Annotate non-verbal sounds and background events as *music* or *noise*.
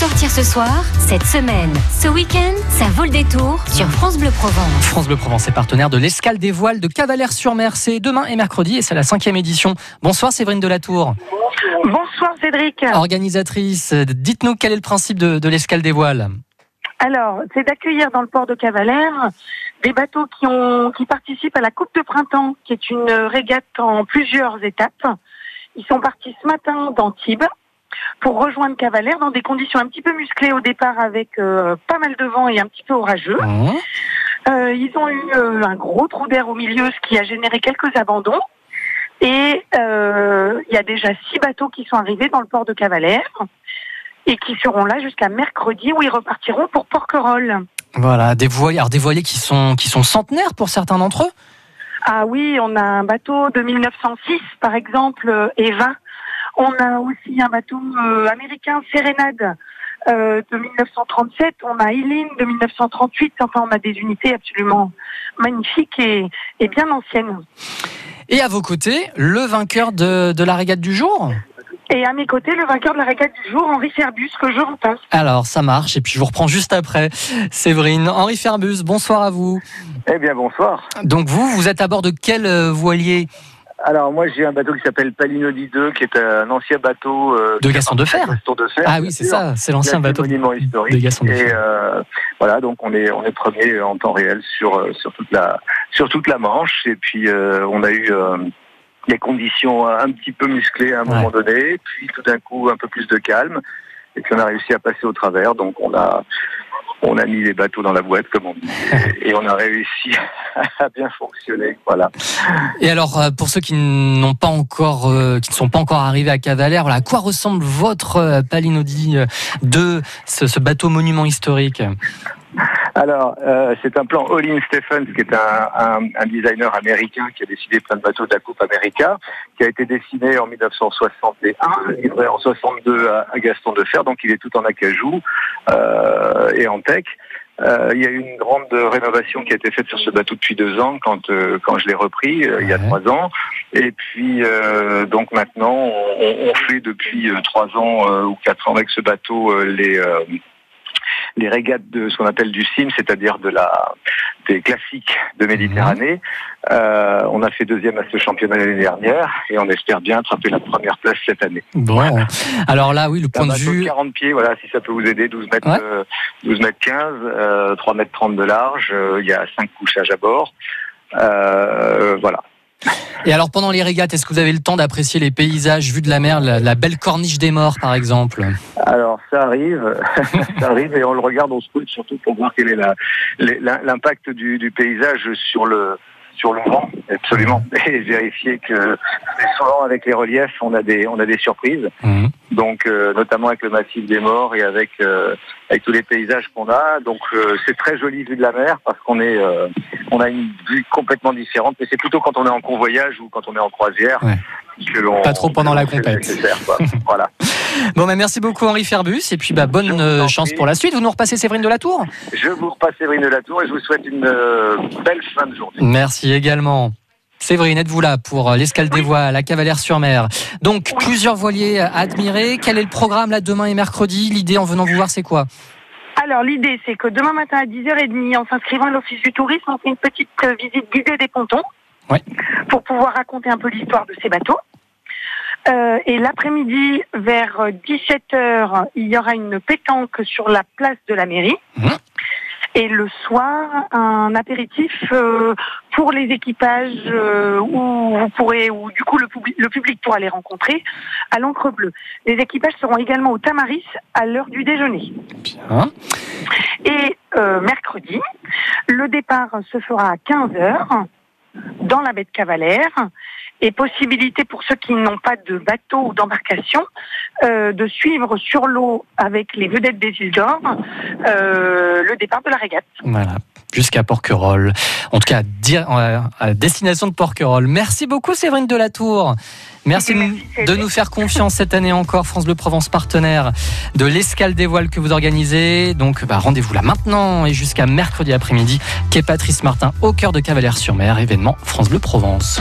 sortir ce soir, cette semaine, ce week-end, ça vaut le détour sur France Bleu Provence. France Bleu Provence est partenaire de l'escale des voiles de Cavalère-sur-Mer. C'est demain et mercredi et c'est la cinquième édition. Bonsoir Séverine Delatour. Bonsoir Cédric. Organisatrice, dites-nous quel est le principe de, de l'escale des voiles Alors, c'est d'accueillir dans le port de Cavalère des bateaux qui, ont, qui participent à la Coupe de Printemps, qui est une régate en plusieurs étapes. Ils sont partis ce matin d'Antibes pour rejoindre Cavalère dans des conditions un petit peu musclées au départ avec euh, pas mal de vent et un petit peu orageux. Mmh. Euh, ils ont eu euh, un gros trou d'air au milieu, ce qui a généré quelques abandons. Et euh, il y a déjà six bateaux qui sont arrivés dans le port de Cavalère et qui seront là jusqu'à mercredi où ils repartiront pour Porquerolles. Voilà, des voiliers, des voiliers qui sont, qui sont centenaires pour certains d'entre eux? Ah oui, on a un bateau de 1906 par exemple, euh, Eva. On a aussi un bateau euh, américain, Serenade. euh, de 1937, on a Eileen de 1938, enfin on a des unités absolument magnifiques et, et bien anciennes. Et à vos côtés, le vainqueur de, de la régate du jour Et à mes côtés, le vainqueur de la régate du jour, Henri Ferbus, que je repasse. Alors, ça marche, et puis je vous reprends juste après. Séverine, Henri Ferbus, bonsoir à vous. Eh bien, bonsoir. Donc vous, vous êtes à bord de quel euh, voilier? Alors, moi, j'ai un bateau qui s'appelle Palinodi 2, qui est un ancien bateau... euh, De Gaston de Fer Gaston de Fer. Ah oui, c'est ça, c'est l'ancien bateau monument historique. de Gaston de Et Fer. euh, voilà, donc on est on est premier en temps réel sur euh, sur toute la sur toute la Manche. Et puis euh, on a eu euh, des conditions un petit peu musclées à un moment donné, puis tout d'un coup un peu plus de calme. Et puis on a réussi à passer au travers. Donc on a on a mis les bateaux dans la boîte, comme on dit, *laughs* et, on a réussi à bien fonctionner. Voilà. Et alors, euh, pour ceux qui n'ont pas encore, euh, qui ne sont pas encore arrivés à Cavalère, voilà, à quoi ressemble votre euh, Palinodi 2, ce, ce bateau monument historique? Alors, euh, c'est un plan Olin Stephens, qui est un, un, un designer américain qui a décidé plein de bateaux de la Coupe America, qui a été dessiné en 1961, livré en 62 à, à Gaston de Fer, donc il est tout en acajou euh, et en tech. Euh, il y a eu une grande rénovation qui a été faite sur ce bateau depuis deux ans quand euh, quand je l'ai repris euh, il y a trois ans et puis euh, donc maintenant on, on fait depuis euh, trois ans euh, ou quatre ans avec ce bateau euh, les euh, les régates de ce qu'on appelle du sim, c'est-à-dire de la des classiques de Méditerranée. Euh, on a fait deuxième à ce championnat l'année dernière et on espère bien attraper la première place cette année. Bon, alors là, oui, le point de vue. 40 pieds, voilà, si ça peut vous aider, 12 mètres, Ouais. euh, 12 mètres 15, euh, 3 mètres 30 de large, euh, il y a 5 couchages à bord. Euh, voilà. Et alors, pendant les régates, est-ce que vous avez le temps d'apprécier les paysages vus de la mer, la, belle corniche des morts, par exemple? Alors ça arrive, *laughs* ça arrive et on le regarde, on se surtout pour voir quel est l'impact du paysage sur le sur le vent, absolument, *laughs* et vérifier que souvent avec les reliefs, on a des on a des surprises. Mhm. Donc euh, notamment avec le massif des morts et avec euh, avec tous les paysages qu'on a. Donc euh, c'est très joli vu de la mer parce qu'on est euh, on a une vue complètement différente. Mais c'est plutôt quand on est en convoyage ou quand on est en croisière Ouais. que l'on Pas trop pendant la compète. *laughs* voilà. Bon, bah, merci beaucoup, Henri Ferbus, et puis bah, bonne euh, chance pour la suite. Vous nous repassez Séverine de la Tour? Je vous repasse Séverine de la Tour et je vous souhaite une euh, belle fin de journée. Merci également. Séverine, êtes-vous là pour euh, l'escale des voiles à Cavalière-sur-Mer Donc, plusieurs voiliers à admirer. Quel est le programme là demain et mercredi? L'idée en venant vous voir, c'est quoi? Alors l'idée c'est que demain matin à 10h30, en s'inscrivant à l'Office du tourisme, on fait une petite visite guidée des pontons Ouais. pour pouvoir raconter un peu l'histoire de ces bateaux. Euh, et l'après-midi, vers 17h, il y aura une pétanque sur la place de la mairie. Mhm. Et le soir, un apéritif euh, pour les équipages euh, où vous pourrez, où du coup le, public- le public pourra les rencontrer à l'encre bleue. Les équipages seront également au Tamaris à l'heure du déjeuner. Et mercredi, le départ se fera à 15h dans la baie de Cavalère et possibilité pour ceux qui n'ont pas de bateau ou d'embarcation euh, de suivre sur l'eau avec les vedettes des îles d'Or euh, le départ de la régate. Voilà, jusqu'à Porquerolles. En tout cas, euh, à destination de Porquerolles. Merci beaucoup, Séverine Delatour. Merci, Merci, de- nous faire confiance cette année encore. France Bleu Provence, partenaire de l'escale des voiles que vous organisez. Donc, bah, rendez-vous là maintenant et jusqu'à mercredi après-midi. Quai Patrice Martin, au cœur de Cavalière-sur-Mer, événement France Bleu Provence.